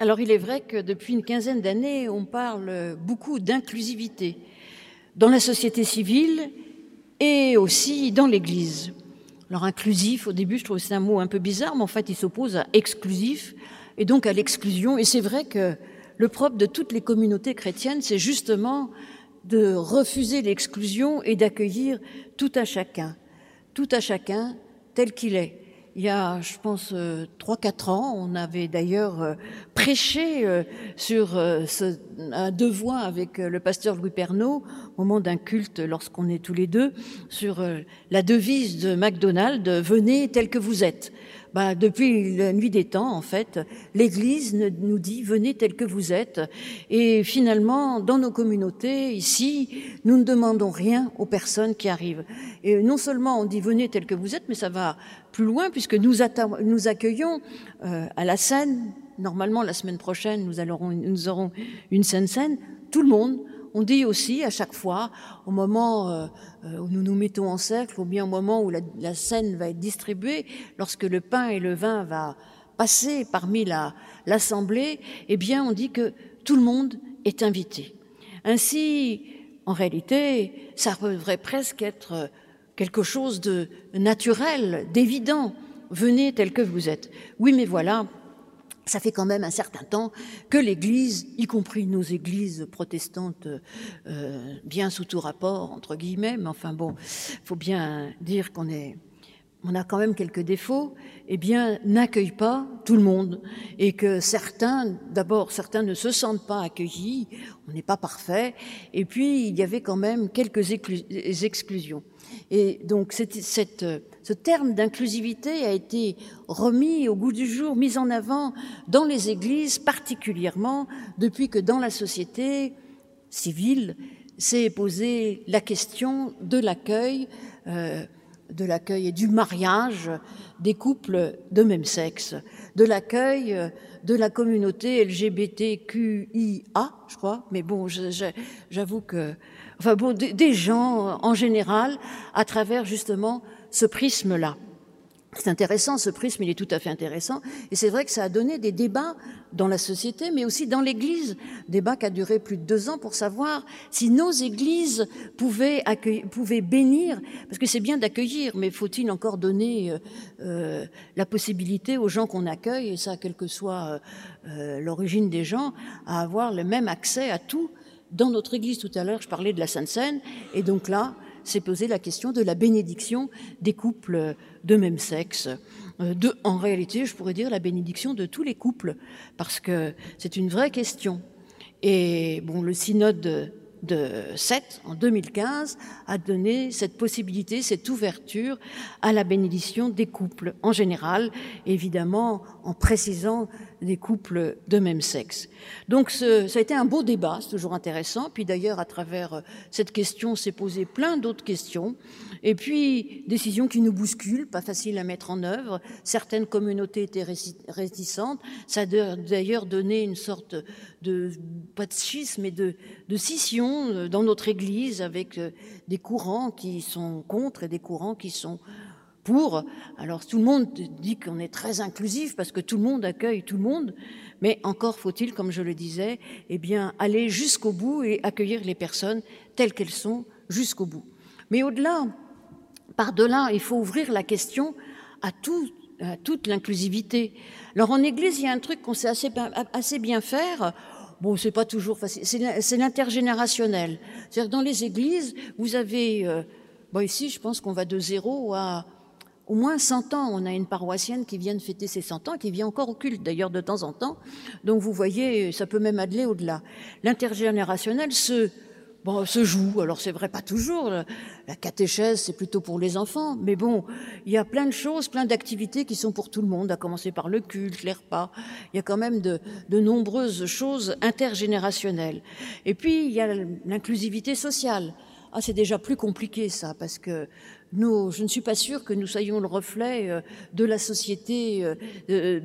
Alors il est vrai que depuis une quinzaine d'années, on parle beaucoup d'inclusivité dans la société civile et aussi dans l'Église. Alors inclusif, au début, je trouve que c'est un mot un peu bizarre, mais en fait, il s'oppose à exclusif et donc à l'exclusion. Et c'est vrai que le propre de toutes les communautés chrétiennes, c'est justement de refuser l'exclusion et d'accueillir tout à chacun, tout à chacun tel qu'il est. Il y a, je pense, euh, trois, quatre ans, on avait d'ailleurs euh, prêché euh, sur un devoir avec le pasteur Louis Pernaud, au moment d'un culte, lorsqu'on est tous les deux, sur la devise de McDonald's, venez tel que vous êtes bah, depuis la nuit des temps, en fait, l'Église nous dit venez tel que vous êtes. Et finalement, dans nos communautés, ici, nous ne demandons rien aux personnes qui arrivent. Et non seulement on dit venez tel que vous êtes, mais ça va plus loin puisque nous, accueillons euh, à la scène. Normalement, la semaine prochaine, nous aurons une scène scène. Tout le monde on dit aussi à chaque fois, au moment euh, euh, où nous nous mettons en cercle, ou bien au moment où la, scène va être distribuée, lorsque le pain et le vin va passer parmi l'assemblée, eh bien, on dit que tout le monde est invité. Ainsi, en réalité, ça devrait presque être quelque chose de naturel, d'évident. Venez tel que vous êtes. Oui, mais voilà, ça fait quand même un certain temps que l'Église, y compris nos églises protestantes, euh, bien sous tout rapport, entre guillemets, mais enfin bon, faut bien dire qu'on est, on a quand même quelques défauts, eh bien, n'accueille pas tout le monde. Et que certains, d'abord, certains ne se sentent pas accueillis, on n'est pas parfait, et puis il y avait quand même quelques exclusions. Et donc, ce terme d'inclusivité a été remis au goût du jour, mis en avant dans les églises particulièrement depuis que dans la société civile s'est posée la question de l'accueil, euh, de l'accueil et du mariage des couples de même sexe, de l'accueil de la communauté LGBTQIA, je crois, mais bon, j'avoue que, enfin bon, des gens en général, à travers justement ce prisme-là. C'est intéressant, ce prisme, il est tout à fait intéressant. Et c'est vrai que ça a donné des débats dans la société, mais aussi dans l'Église. Débat qui a duré plus de deux ans pour savoir si nos églises pouvaient, pouvaient bénir, parce que c'est bien d'accueillir, mais faut-il encore donner euh, euh, la possibilité aux gens qu'on accueille, et ça, quelle que soit euh, l'origine des gens, à avoir le même accès à tout dans notre Église. Tout à l'heure, je parlais de la Sainte Seine, et donc là, s'est posé la question de la bénédiction des couples de même sexe. Euh, de, en réalité, je pourrais dire la bénédiction de tous les couples, parce que c'est une vraie question. Et bon, le synode de 7 en 2015 a donné cette possibilité, cette ouverture à la bénédiction des couples en général, évidemment en précisant des couples de même sexe. Donc ça a été un beau débat, c'est toujours intéressant. Puis d'ailleurs, à travers euh, cette question, s'est posé plein d'autres questions. Et puis, décisions qui nous bousculent, pas facile à mettre en œuvre. Certaines communautés étaient réticentes. Ça a d'ailleurs donné une sorte de, pas de schisme, mais de, de scission euh, dans notre Église avec euh, des courants qui sont contre et des courants qui sont Alors tout le monde dit qu'on est très inclusif parce que tout le monde accueille tout le monde, mais encore faut-il, comme je le disais, eh bien aller jusqu'au bout et accueillir les personnes telles qu'elles sont jusqu'au bout. Mais au-delà, par-delà, il faut ouvrir la question à, tout, à toute l'inclusivité. Alors en Église, il y a un truc qu'on sait assez, assez bien faire. Bon, c'est pas toujours facile. C'est l'intergénérationnel. C'est-à-dire dans les églises, vous avez, euh, bon ici, je pense qu'on va de zéro à au moins 100 ans. On a une paroissienne qui vient de fêter ses 100 ans, qui vient encore au culte d'ailleurs de temps en temps. Donc vous voyez, ça peut même aller au-delà. L'intergénérationnel se, bon, se joue. Alors c'est vrai, pas toujours. La catéchèse, c'est plutôt pour les enfants. Mais bon, il y a plein de choses, plein d'activités qui sont pour tout le monde, à commencer par le culte, les repas. Il y a quand même de, de nombreuses choses intergénérationnelles. Et puis, il y a l'inclusivité sociale. Ah, c'est déjà plus compliqué ça, parce que nous, je ne suis pas sûre que nous soyons le reflet euh, de la société euh,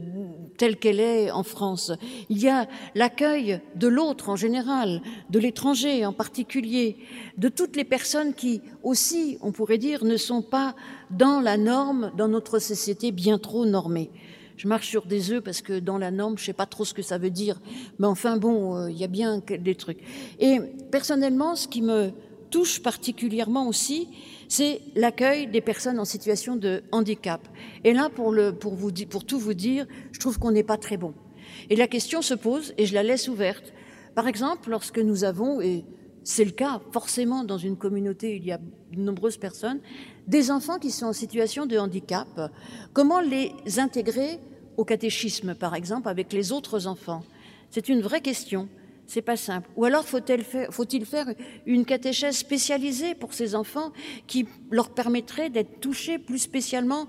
telle qu'elle est en France. Il y a l'accueil de l'autre en général, de l'étranger en particulier, de toutes les personnes qui aussi, on pourrait dire, ne sont pas dans la norme, dans notre société bien trop normée. je marche sur des œufs parce que dans la norme, je sais pas trop ce que ça veut dire. Mais enfin bon, euh, il y a bien des trucs. Et personnellement, ce qui me touche particulièrement aussi, c'est l'accueil des personnes en situation de handicap. Et là, pour, pour tout vous dire, je trouve qu'on n'est pas très bon. Et la question se pose, et je la laisse ouverte. Par exemple, lorsque nous avons, et c'est le cas forcément dans une communauté, il y a de nombreuses personnes, des enfants qui sont en situation de handicap, comment les intégrer au catéchisme, par exemple, avec les autres enfants? C'est une vraie question. C'est pas simple. Ou alors faut-il faire, une catéchèse spécialisée pour ces enfants qui leur permettrait d'être touchés plus spécialement?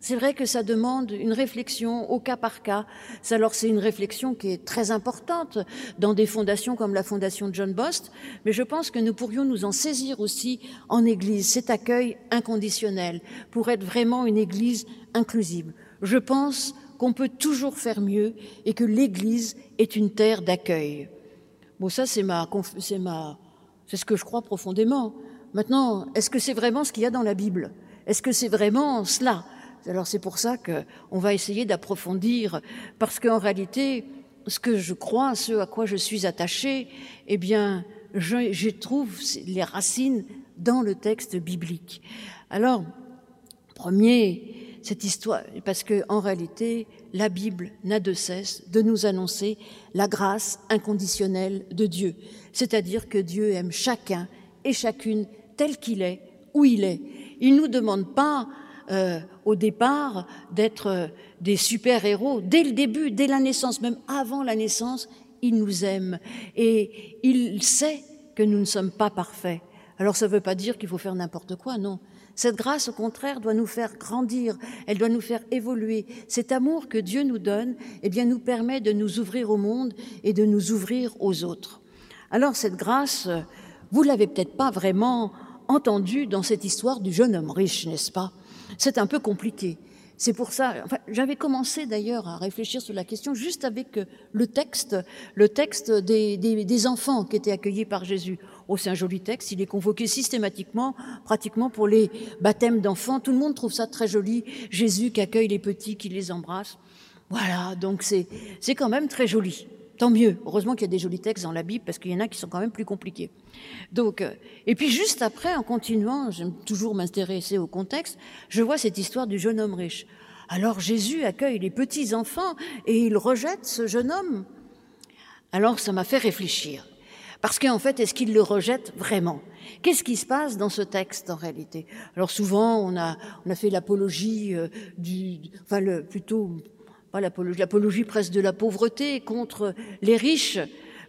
C'est vrai que ça demande une réflexion au cas par cas. Alors c'est une réflexion qui est très importante dans des fondations comme la fondation John Bost, mais je pense que nous pourrions nous en saisir aussi en Église, cet accueil inconditionnel, pour être vraiment une Église inclusive. Je pense qu'on peut toujours faire mieux et que l'Église est une terre d'accueil. Bon, ça c'est ma, c'est ma, c'est ce que je crois profondément. Maintenant, est-ce que c'est vraiment ce qu'il y a dans la Bible? Est-ce que c'est vraiment cela? Alors c'est pour ça qu'on va essayer d'approfondir, parce qu'en réalité, ce que je crois, ce à quoi je suis attaché, eh bien, je, je trouve les racines dans le texte biblique. Alors, premier, cette histoire, parce que en réalité, la Bible n'a de cesse de nous annoncer la grâce inconditionnelle de Dieu, c'est-à-dire que Dieu aime chacun et chacune tel qu'il est, où il est. Il nous demande pas euh, au départ d'être euh, des super-héros. Dès le début, dès la naissance, même avant la naissance, il nous aime et il sait que nous ne sommes pas parfaits. Alors ça ne veut pas dire qu'il faut faire n'importe quoi, non. Cette grâce, au contraire, doit nous faire grandir, elle doit nous faire évoluer. Cet amour que Dieu nous donne, eh bien, nous permet de nous ouvrir au monde et de nous ouvrir aux autres. Alors cette grâce, vous l'avez peut-être pas vraiment entendue dans cette histoire du jeune homme riche, n'est-ce pas? C'est un peu compliqué. C'est pour ça, j'avais commencé d'ailleurs à réfléchir sur la question juste avec euh, le texte, le texte des enfants qui étaient accueillis par Jésus. Oh, c'est un joli texte, il est convoqué systématiquement, pratiquement pour les baptêmes d'enfants. Tout le monde trouve ça très joli. Jésus qui accueille les petits, qui les embrasse. Voilà, donc c'est, c'est quand même très joli. Tant mieux. Heureusement qu'il y a des jolis textes dans la Bible parce qu'il y en a qui sont quand même plus compliqués. Donc, euh, et puis juste après, en continuant, j'aime toujours m'intéresser au contexte, je vois cette histoire du jeune homme riche. Alors Jésus accueille les petits enfants et il rejette ce jeune homme. Alors ça m'a fait réfléchir. Parce qu'en fait, est-ce qu'il le rejette vraiment? Qu'est-ce qui se passe dans ce texte en réalité? Alors souvent, on a, fait l'apologie euh, du, enfin plutôt l'apologie presque de la pauvreté contre les riches.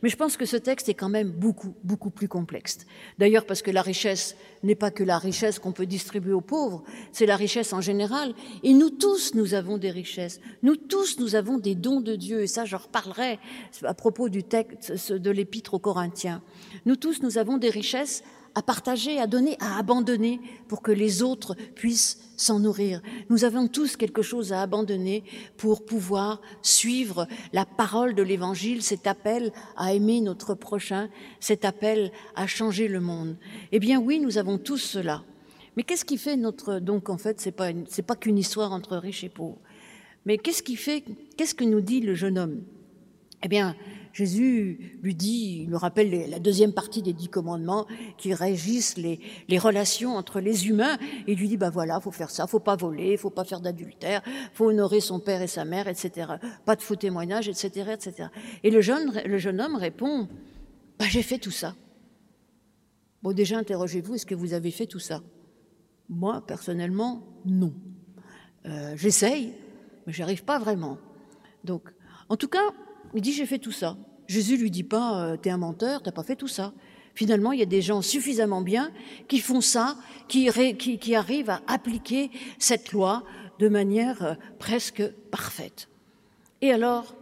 Mais je pense que ce texte est quand même beaucoup, beaucoup plus complexe. D'ailleurs, parce que la richesse n'est pas que la richesse qu'on peut distribuer aux pauvres, c'est la richesse en général. Et nous tous, nous avons des richesses. Nous tous, nous avons des dons de Dieu. Et ça, je reparlerai à propos du texte de l'épître aux Corinthiens. Nous tous, nous avons des richesses à partager, à donner, à abandonner pour que les autres puissent s'en nourrir. Nous avons tous quelque chose à abandonner pour pouvoir suivre la parole de l'Évangile, cet appel à aimer notre prochain, cet appel à changer le monde. Eh bien oui, nous avons tous cela. Mais qu'est-ce qui fait notre donc en fait c'est pas c'est pas qu'une histoire entre riches et pauvres. Mais qu'est-ce qui fait qu'est-ce que nous dit le jeune homme? Eh bien, Jésus lui dit, il nous rappelle la deuxième partie des dix commandements qui régissent les, relations entre les humains. Il lui dit, bah voilà, faut faire ça, faut pas voler, faut pas faire d'adultère, faut honorer son père et sa mère, etc. Pas de faux témoignages, etc., etc. Et le jeune, le jeune homme répond, bah j'ai fait tout ça. Bon, déjà, interrogez-vous, est-ce que vous avez fait tout ça? Moi, personnellement, non. Euh, J'essaye, mais j'y arrive pas vraiment. Donc, en tout cas, il dit j'ai fait tout ça. Jésus lui dit pas euh, t'es un menteur, t'as pas fait tout ça. Finalement, il y a des gens suffisamment bien qui font ça, qui, arrivent à appliquer cette loi de manière euh, presque parfaite. Et alors,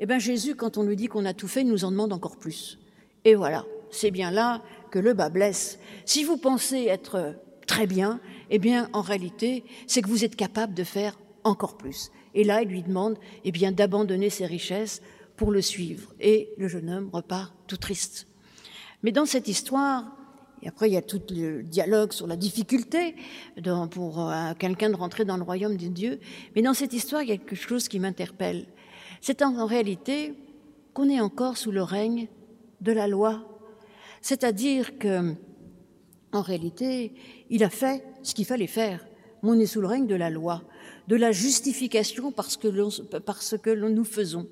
eh ben Jésus, quand on lui dit qu'on a tout fait, nous en demande encore plus. Et voilà, c'est bien là que le bas blesse. Si vous pensez être très bien, eh bien, en réalité, c'est que vous êtes capable de faire encore plus. Et là, il lui demande, eh bien, d'abandonner ses richesses pour le suivre. Et le jeune homme repart tout triste. Mais dans cette histoire, Et après, il y a tout le dialogue sur la difficulté pour euh, quelqu'un de rentrer dans le royaume de Dieu. Mais dans cette histoire, il y a quelque chose qui m'interpelle. C'est en réalité qu'on est encore sous le règne de la loi. C'est-à-dire que, en réalité, il a fait ce qu'il fallait faire. On est sous le règne de la loi, de la justification parce que, parce que nous faisons.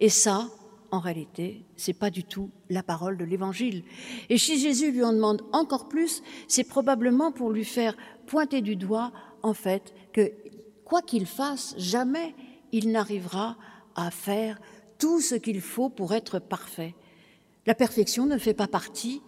Et ça, en réalité, c'est pas du tout la parole de l'évangile. Et si Jésus lui en demande encore plus, c'est probablement pour lui faire pointer du doigt, en fait, que quoi qu'il fasse, jamais il n'arrivera à faire tout ce qu'il faut pour être parfait. La perfection ne fait pas partie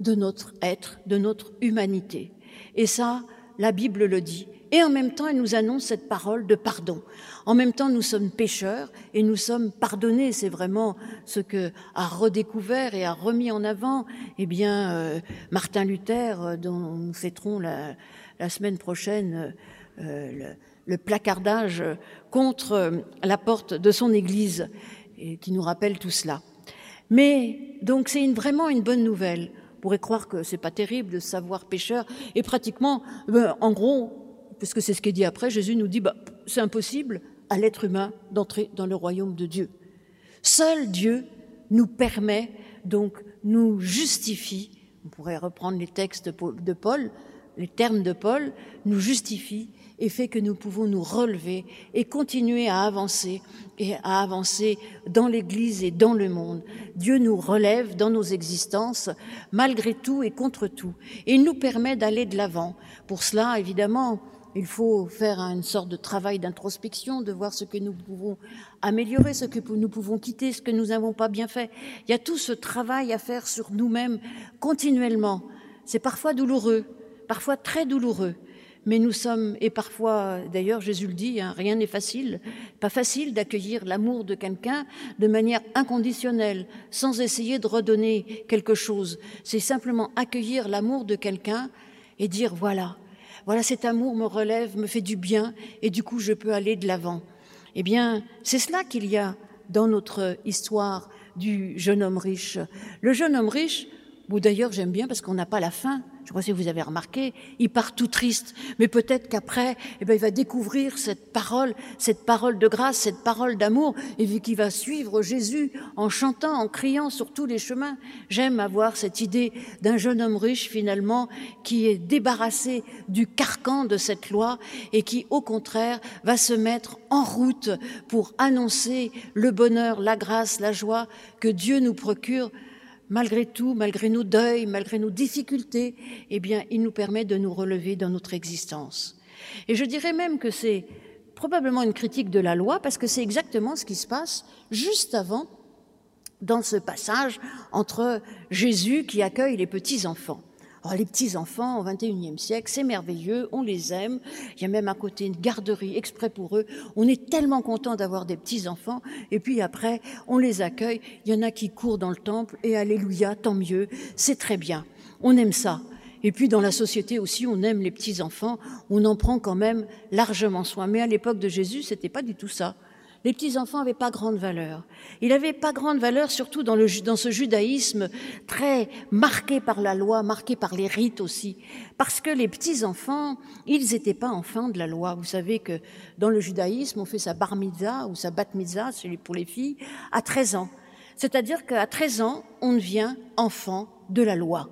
de notre être, de notre humanité. Et ça, la Bible le dit. Et en même temps, elle nous annonce cette parole de pardon. En même temps, nous sommes pécheurs et nous sommes pardonnés. C'est vraiment ce que a redécouvert et a remis en avant, eh bien, euh, Martin Luther, euh, dont nous fêterons la, semaine prochaine euh, le, placardage contre la porte de son Église, qui nous rappelle tout cela. Mais donc, c'est vraiment une bonne nouvelle. Pourrait croire que c'est pas terrible de savoir pécheur et pratiquement, ben, en gros, puisque c'est ce qui est dit après, Jésus nous dit, bah, c'est impossible à l'être humain d'entrer dans le royaume de Dieu. Seul Dieu nous permet, donc nous justifie, on pourrait reprendre les textes de Paul, les termes de Paul, nous justifie et fait que nous pouvons nous relever et continuer à avancer et à avancer dans l'Église et dans le monde. Dieu nous relève dans nos existences malgré tout et contre tout et il nous permet d'aller de l'avant. Pour cela, évidemment, il faut faire une sorte de travail d'introspection, de voir ce que nous pouvons améliorer, ce que nous pouvons quitter, ce que nous n'avons pas bien fait. Il y a tout ce travail à faire sur nous-mêmes continuellement. C'est parfois douloureux, parfois très douloureux. Mais nous sommes, et parfois, d'ailleurs Jésus le dit, hein, rien n'est facile, pas facile d'accueillir l'amour de quelqu'un de manière inconditionnelle, sans essayer de redonner quelque chose. C'est simplement accueillir l'amour de quelqu'un et dire voilà, voilà, cet amour me relève, me fait du bien, et du coup, je peux aller de l'avant. Eh bien, c'est cela qu'il y a dans notre histoire du jeune homme riche. Le jeune homme riche, ou d'ailleurs j'aime bien parce qu'on n'a pas la fin, je crois que vous avez remarqué, il part tout triste, mais peut-être qu'après, eh ben, il va découvrir cette parole, cette parole de grâce, cette parole d'amour, et vu qu'il va suivre Jésus en chantant, en criant sur tous les chemins. J'aime avoir cette idée d'un jeune homme riche finalement qui est débarrassé du carcan de cette loi et qui, au contraire, va se mettre en route pour annoncer le bonheur, la grâce, la joie que Dieu nous procure malgré tout, malgré nos deuils, malgré nos difficultés, eh bien, il nous permet de nous relever dans notre existence. Et je dirais même que c'est probablement une critique de la loi, parce que c'est exactement ce qui se passe juste avant, dans ce passage entre Jésus qui accueille les petits-enfants. Oh, les petits-enfants au XXIe siècle, c'est merveilleux, on les aime. Il y a même à côté une garderie exprès pour eux. On est tellement content d'avoir des petits-enfants. Et puis après, on les accueille. Il y en a qui courent dans le temple et alléluia, tant mieux. C'est très bien. On aime ça. Et puis dans la société aussi, on aime les petits-enfants. On en prend quand même largement soin. Mais à l'époque de Jésus, c'était pas du tout ça les petits-enfants n'avaient pas grande valeur. Il n'avait pas grande valeur, surtout dans, dans ce judaïsme très marqué par la loi, marqué par les rites aussi. Parce que les petits-enfants, ils n'étaient pas enfants de la loi. Vous savez que dans le judaïsme, on fait sa bar mitzvah ou sa bat mitzvah, pour les filles, à 13 ans. C'est-à-dire qu'à 13 ans, on devient enfant de la loi.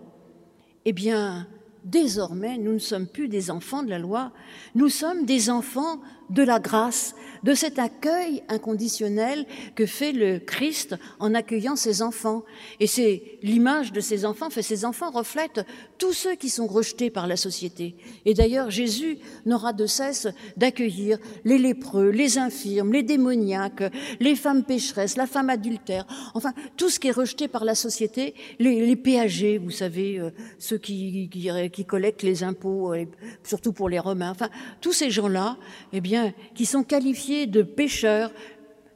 Eh bien, désormais, nous ne sommes plus des enfants de la loi, nous sommes des enfants de la grâce, de cet accueil inconditionnel que fait le Christ en accueillant ses enfants. Et c'est l'image de ses enfants, fait ses enfants reflètent tous ceux qui sont rejetés par la société. Et d'ailleurs, Jésus n'aura de cesse d'accueillir les lépreux, les infirmes, les démoniaques, les femmes pécheresses, la femme adultère, enfin, tout ce qui est rejeté par la société, les, les péagers, vous savez, euh, ceux qui, qui, qui, collectent les impôts, euh, surtout pour les Romains, enfin, tous ces gens-là, eh bien, qui sont qualifiés de pécheurs,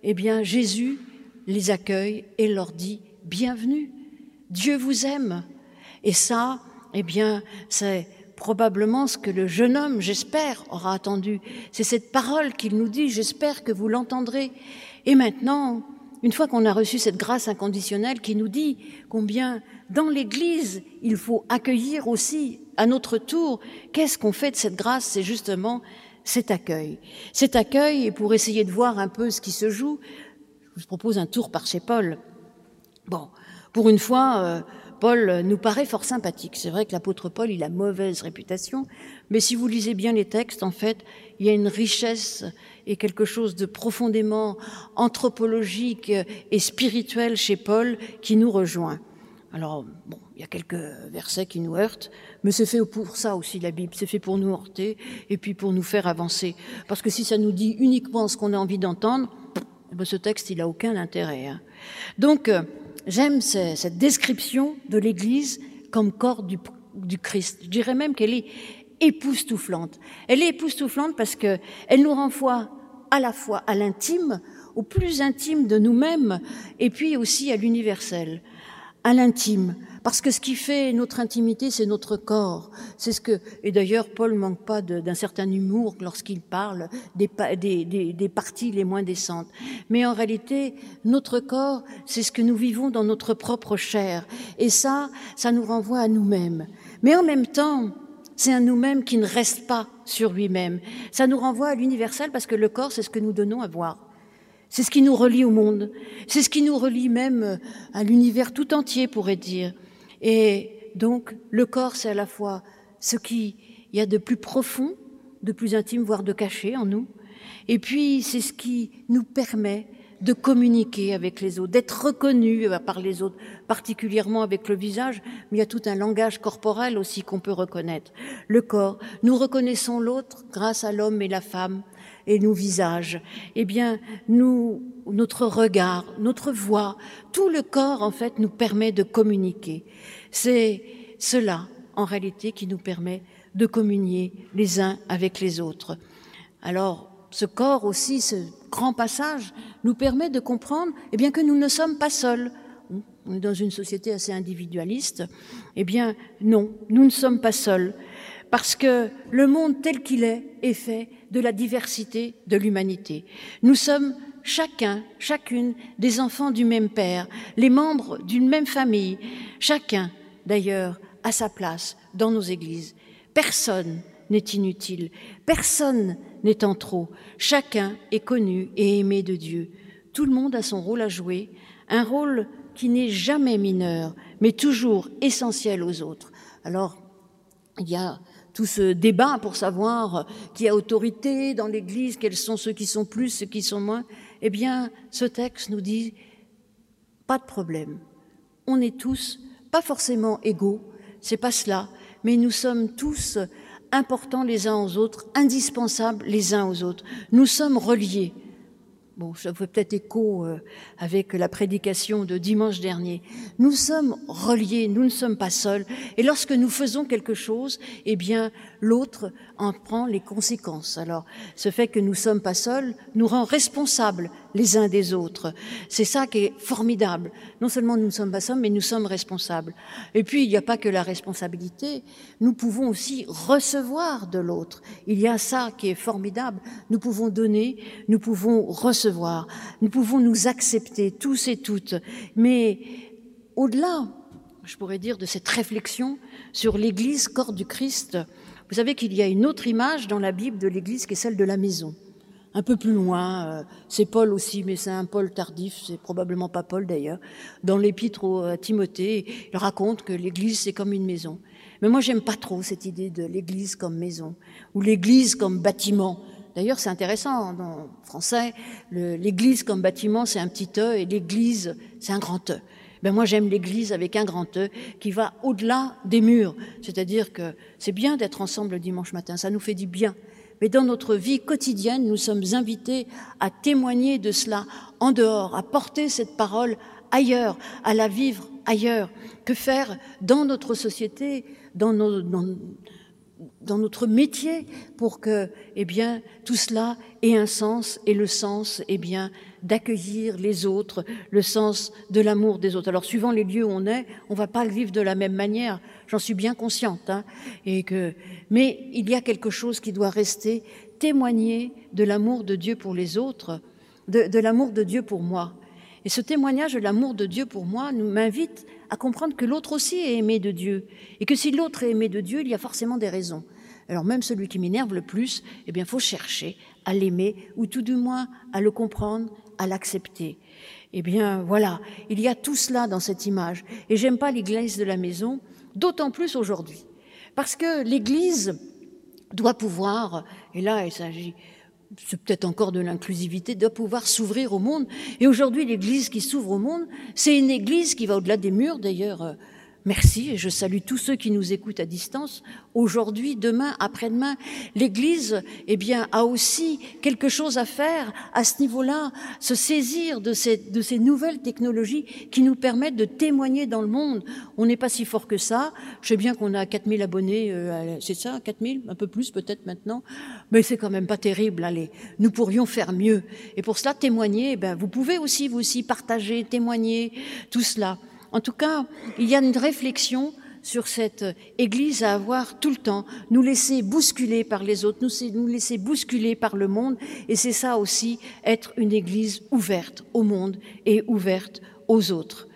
eh bien, Jésus les accueille et leur dit Bienvenue, Dieu vous aime. Et ça, eh bien, c'est probablement ce que le jeune homme, j'espère, aura attendu. C'est cette parole qu'il nous dit J'espère que vous l'entendrez. Et maintenant, une fois qu'on a reçu cette grâce inconditionnelle qui nous dit combien dans l'Église il faut accueillir aussi à notre tour, qu'est-ce qu'on fait de cette grâce? C'est justement cet accueil. Cet accueil, et pour essayer de voir un peu ce qui se joue, je vous propose un tour par chez Paul. Bon, pour une fois, euh, Paul nous paraît fort sympathique. C'est vrai que l'apôtre Paul, il a mauvaise réputation, mais si vous lisez bien les textes, en fait, il y a une richesse et quelque chose de profondément anthropologique et spirituel chez Paul qui nous rejoint. Alors, bon, il y a quelques versets qui nous heurtent, mais c'est fait pour ça aussi la Bible, c'est fait pour nous heurter et puis pour nous faire avancer. Parce que si ça nous dit uniquement ce qu'on a envie d'entendre, eh ben, ce texte, il a aucun intérêt. Hein. Donc, euh, j'aime cette description de l'Église comme corps du, du Christ. Je dirais même qu'elle est époustouflante. Elle est époustouflante parce que elle nous renvoie à la fois à l'intime, au plus intime de nous-mêmes, et puis aussi à l'universel à l'intime, parce que ce qui fait notre intimité, c'est notre corps. C'est ce que, et d'ailleurs, Paul manque pas d'un certain humour lorsqu'il parle des, parties les moins décentes. Mais en réalité, notre corps, c'est ce que nous vivons dans notre propre chair. Et ça, ça nous renvoie à nous-mêmes. Mais en même temps, c'est un nous-mêmes qui ne reste pas sur lui-même. Ça nous renvoie à l'universel parce que le corps, c'est ce que nous donnons à voir. C'est ce qui nous relie au monde. C'est ce qui nous relie même à l'univers tout entier, pourrait dire. Et donc, le corps, c'est à la fois ce qu'il y a de plus profond, de plus intime, voire de caché en nous. Et puis, c'est ce qui nous permet de communiquer avec les autres, d'être reconnus euh, par les autres, particulièrement avec le visage, mais il y a tout un langage corporel aussi qu'on peut reconnaître. Le corps, nous reconnaissons l'autre grâce à l'homme et la femme, et nos visages, eh bien, nous, notre regard, notre voix, tout le corps, en fait, nous permet de communiquer. C'est cela, en réalité, qui nous permet de communier les uns avec les autres. Alors, ce corps aussi, ce grand passage, nous permet de comprendre, eh bien, que nous ne sommes pas seuls. On est dans une société assez individualiste. Eh bien, non, nous ne sommes pas seuls parce que le monde tel qu'il est est fait de la diversité de l'humanité. Nous sommes chacun, chacune des enfants du même père, les membres d'une même famille, chacun d'ailleurs à sa place dans nos églises. Personne n'est inutile, personne n'est en trop, chacun est connu et aimé de Dieu. Tout le monde a son rôle à jouer, un rôle qui n'est jamais mineur, mais toujours essentiel aux autres. Alors, il y a tout ce débat pour savoir qui a autorité dans l'Église, quels sont ceux qui sont plus, ceux qui sont moins, eh bien, ce texte nous dit pas de problème. On est tous pas forcément égaux, c'est pas cela, mais nous sommes tous importants les uns aux autres, indispensables les uns aux autres. Nous sommes reliés. Bon, ça fait peut-être écho euh, avec la prédication de dimanche dernier. Nous sommes reliés, nous ne sommes pas seuls. Et lorsque nous faisons quelque chose, eh bien, l'autre en prend les conséquences. Alors, ce fait que nous sommes pas seuls nous rend responsables les uns des autres. C'est ça qui est formidable. Non seulement nous ne sommes pas seuls, mais nous sommes responsables. Et puis, il n'y a pas que la responsabilité. Nous pouvons aussi recevoir de l'autre. Il y a ça qui est formidable. Nous pouvons donner, nous pouvons recevoir. Nous pouvons nous accepter tous et toutes. Mais au-delà, je pourrais dire, de cette réflexion sur l'Église, corps du Christ, vous savez qu'il y a une autre image dans la Bible de l'Église qui est celle de la maison. Un peu plus loin, euh, c'est Paul aussi, mais c'est un Paul tardif, c'est probablement pas Paul d'ailleurs. Dans l'épître à Timothée, il raconte que l'Église c'est comme une maison. Mais moi j'aime pas trop cette idée de l'Église comme maison ou l'Église comme bâtiment. D'ailleurs c'est intéressant en français, l'Église comme bâtiment c'est un petit e et l'Église c'est un grand e. Ben moi j'aime l'Église avec un grand E qui va au-delà des murs. C'est-à-dire que c'est bien d'être ensemble le dimanche matin, ça nous fait du bien. Mais dans notre vie quotidienne, nous sommes invités à témoigner de cela en dehors, à porter cette parole ailleurs, à la vivre ailleurs. Que faire dans notre société, dans, dans notre métier pour que, eh bien, tout cela ait un sens et le sens, eh bien, d'accueillir les autres, le sens de l'amour des autres. Alors, suivant les lieux où on est, on va pas le vivre de la même manière. J'en suis bien consciente, hein, et que, mais il y a quelque chose qui doit rester témoigner de l'amour de Dieu pour les autres, de, l'amour de Dieu pour moi. Et ce témoignage de l'amour de Dieu pour moi nous m'invite à comprendre que l'autre aussi est aimé de Dieu. Et que si l'autre est aimé de Dieu, il y a forcément des raisons. Alors même celui qui m'énerve le plus, eh bien, faut chercher à l'aimer, ou tout du moins à le comprendre, à l'accepter. Eh bien, voilà, il y a tout cela dans cette image. Et j'aime pas l'église de la maison, d'autant plus aujourd'hui. Parce que l'église doit pouvoir, et là, il s'agit c'est peut-être encore de l'inclusivité, doit pouvoir s'ouvrir au monde. Et aujourd'hui, l'Église qui s'ouvre au monde, c'est une Église qui va au-delà des murs. D'ailleurs, euh, Merci et je salue tous ceux qui nous écoutent à distance. Aujourd'hui, demain, après-demain, l'Église, eh bien, a aussi quelque chose à faire à ce niveau-là, se saisir de ces, de ces nouvelles technologies qui nous permettent de témoigner dans le monde. On n'est pas si fort que ça. Je sais bien qu'on a 4000 abonnés, euh, c'est ça, 4000, un peu plus peut-être maintenant, mais c'est quand même pas terrible. Allez, nous pourrions faire mieux. Et pour cela, témoigner, eh ben, vous pouvez aussi, vous aussi, partager, témoigner, tout cela. En tout cas, il y a une réflexion sur cette Église à avoir tout le temps, nous laisser bousculer par les autres, nous, laisser bousculer par le monde, et c'est ça aussi, être une Église ouverte au monde et ouverte aux autres.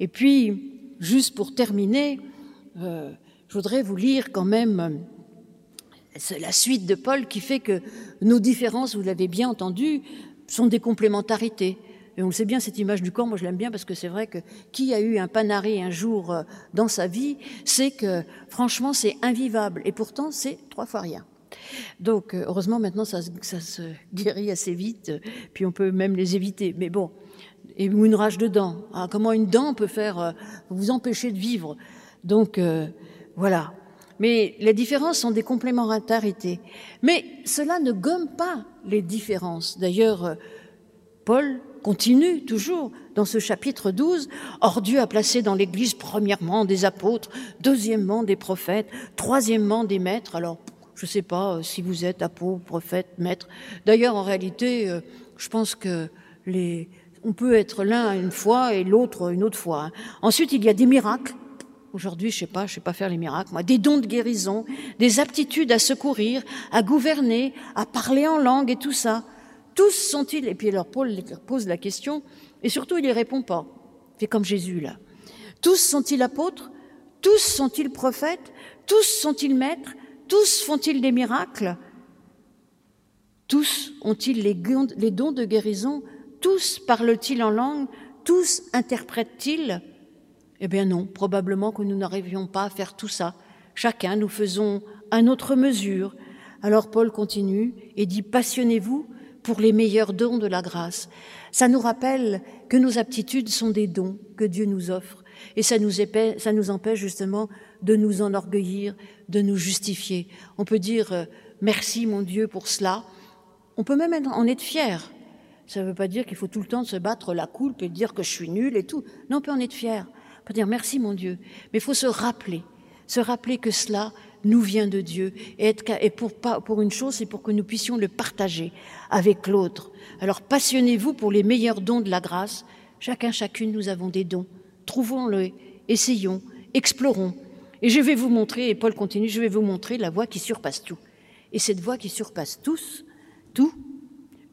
Et puis, juste pour terminer, euh, je voudrais vous lire quand même la suite de Paul qui fait que nos différences, vous l'avez bien entendu, sont des complémentarités. Et on le sait bien, cette image du corps, moi je l'aime bien parce que c'est vrai que qui a eu un panari un jour euh, dans sa vie, c'est que franchement c'est invivable. Et pourtant c'est trois fois rien. Donc euh, heureusement maintenant ça, se guérit assez vite, puis on peut même les éviter. Mais bon, et une rage de dents. Ah, comment une dent peut faire euh, vous empêcher de vivre? Donc voilà. Mais les différences sont des complémentarités. Mais cela ne gomme pas les différences. D'ailleurs, Paul continue toujours dans ce chapitre 12. Or Dieu a placé dans l'Église premièrement des apôtres, deuxièmement des prophètes, troisièmement des maîtres. Alors, je ne sais pas euh, si vous êtes apôtre, prophète, maître. D'ailleurs, en réalité, euh, je pense que les, on peut être l'un une fois et l'autre une autre fois. Hein. Ensuite, il y a des miracles. Aujourd'hui, je sais pas, je sais pas faire les miracles, moi. Des dons de guérison, des aptitudes à secourir, à gouverner, à parler en langue et tout ça. Tous sont-ils, et puis Paul pose la question, et surtout il n'y répond pas. Fait comme Jésus là. Tous sont-ils apôtres? Tous sont-ils prophètes? Tous sont-ils maîtres? Tous font-ils des miracles? Tous ont-ils les, les dons de guérison? Tous parlent-ils en langue? Tous interprètent-ils? Eh bien non, probablement que nous n'arrivions pas à faire tout ça. Chacun, nous faisons à notre mesure. Alors Paul continue et dit, passionnez-vous pour les meilleurs dons de la grâce. Ça nous rappelle que nos aptitudes sont des dons que Dieu nous offre et ça nous, empêche justement de nous enorgueillir, de nous justifier. On peut dire euh, merci mon Dieu pour cela. On peut même en être fier. Ça ne veut pas dire qu'il faut tout le temps se battre la coulpe et dire que je suis nul et tout. Non, on peut en être fier. On peut dire merci mon Dieu. Mais il faut se rappeler, se rappeler que cela, nous vient de Dieu. Et, pour, pour une chose, c'est pour que nous puissions le partager avec l'autre. Alors passionnez-vous pour les meilleurs dons de la grâce. Chacun, chacune, nous avons des dons. Trouvons-le, essayons, explorons. Et je vais vous montrer, et Paul continue, je vais vous montrer la voie qui surpasse tout. Et cette voie qui surpasse tous, tout,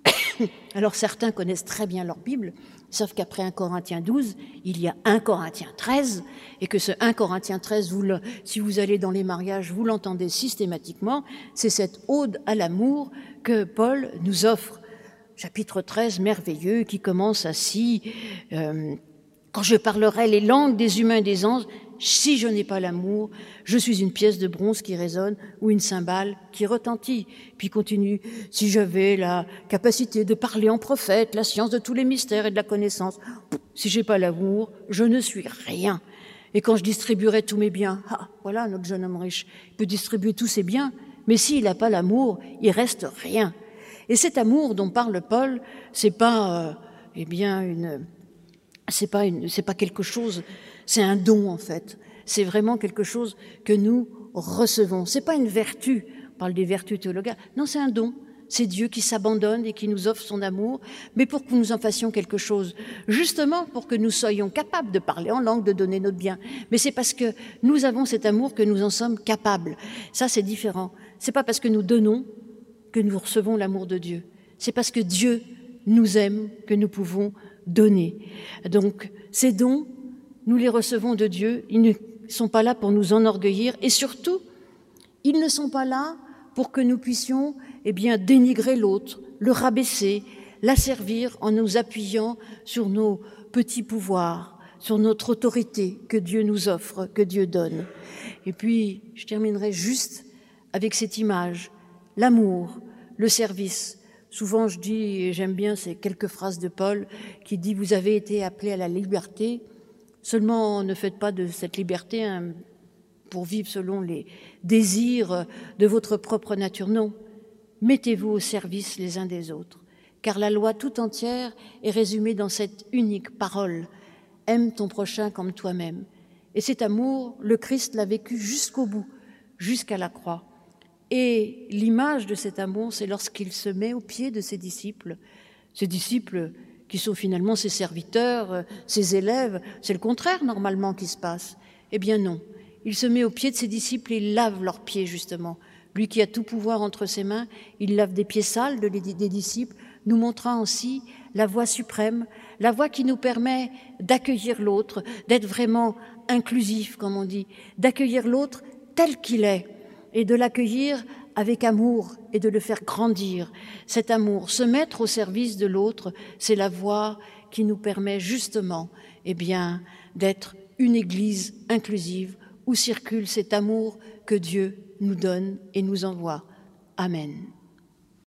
alors certains connaissent très bien leur Bible, Sauf qu'après 1 Corinthiens 12, il y a 1 Corinthiens 13, et que ce 1 Corinthiens 13, vous le, si vous allez dans les mariages, vous l'entendez systématiquement, c'est cette ode à l'amour que Paul nous offre. Chapitre 13, merveilleux, qui commence ainsi, euh, quand je parlerai les langues des humains et des anges, si je n'ai pas l'amour, je suis une pièce de bronze qui résonne ou une cymbale qui retentit. Puis continue, si j'avais la capacité de parler en prophète, la science de tous les mystères et de la connaissance, si j'ai pas l'amour, je ne suis rien. Et quand je distribuerai tous mes biens, ah, voilà notre jeune homme riche, il peut distribuer tous ses biens, mais s'il n'a pas l'amour, il reste rien. Et cet amour dont parle Paul, c'est pas, euh, eh bien, une, c'est pas une, c'est pas quelque chose c'est un don en fait. C'est vraiment quelque chose que nous recevons. C'est pas une vertu. On parle des vertus théologales. Non, c'est un don. C'est Dieu qui s'abandonne et qui nous offre son amour, mais pour que nous en fassions quelque chose, justement pour que nous soyons capables de parler en langue, de donner notre bien. Mais c'est parce que nous avons cet amour que nous en sommes capables. Ça, c'est différent. C'est pas parce que nous donnons que nous recevons l'amour de Dieu. C'est parce que Dieu nous aime que nous pouvons donner. Donc, ces dons, nous les recevons de Dieu. Ils ne sont pas là pour nous enorgueillir et surtout, ils ne sont pas là pour que nous puissions, eh bien, dénigrer l'autre, le rabaisser, l'asservir en nous appuyant sur nos petits pouvoirs, sur notre autorité que Dieu nous offre, que Dieu donne. Et puis, je terminerai juste avec cette image, l'amour, le service. Souvent, je dis, j'aime bien ces quelques phrases de Paul qui dit, vous avez été appelés à la liberté, seulement ne faites pas de cette liberté un, pour vivre selon les désirs de votre propre nature. Non, mettez-vous au service les uns des autres, car la loi tout entière est résumée dans cette unique parole, aime ton prochain comme toi-même. Et cet amour, le Christ l'a vécu jusqu'au bout, jusqu'à la croix. Et l'image de cet amour, c'est lorsqu'il se met au pied de ses disciples, ses disciples qui sont finalement ses serviteurs, ses élèves, c'est le contraire normalement qui se passe. Eh bien non, il se met au pied de ses disciples et il lave leurs pieds justement. Lui qui a tout pouvoir entre ses mains, il lave des pieds sales des disciples, nous montrant aussi la voie suprême, la voie qui nous permet d'accueillir l'autre, d'être vraiment inclusif, comme on dit, d'accueillir l'autre tel qu'il est et de l'accueillir avec amour et de le faire grandir. Cet amour, se mettre au service de l'autre, c'est la voie qui nous permet justement, eh bien, d'être une Église inclusive où circule cet amour que Dieu nous donne et nous envoie. Amen.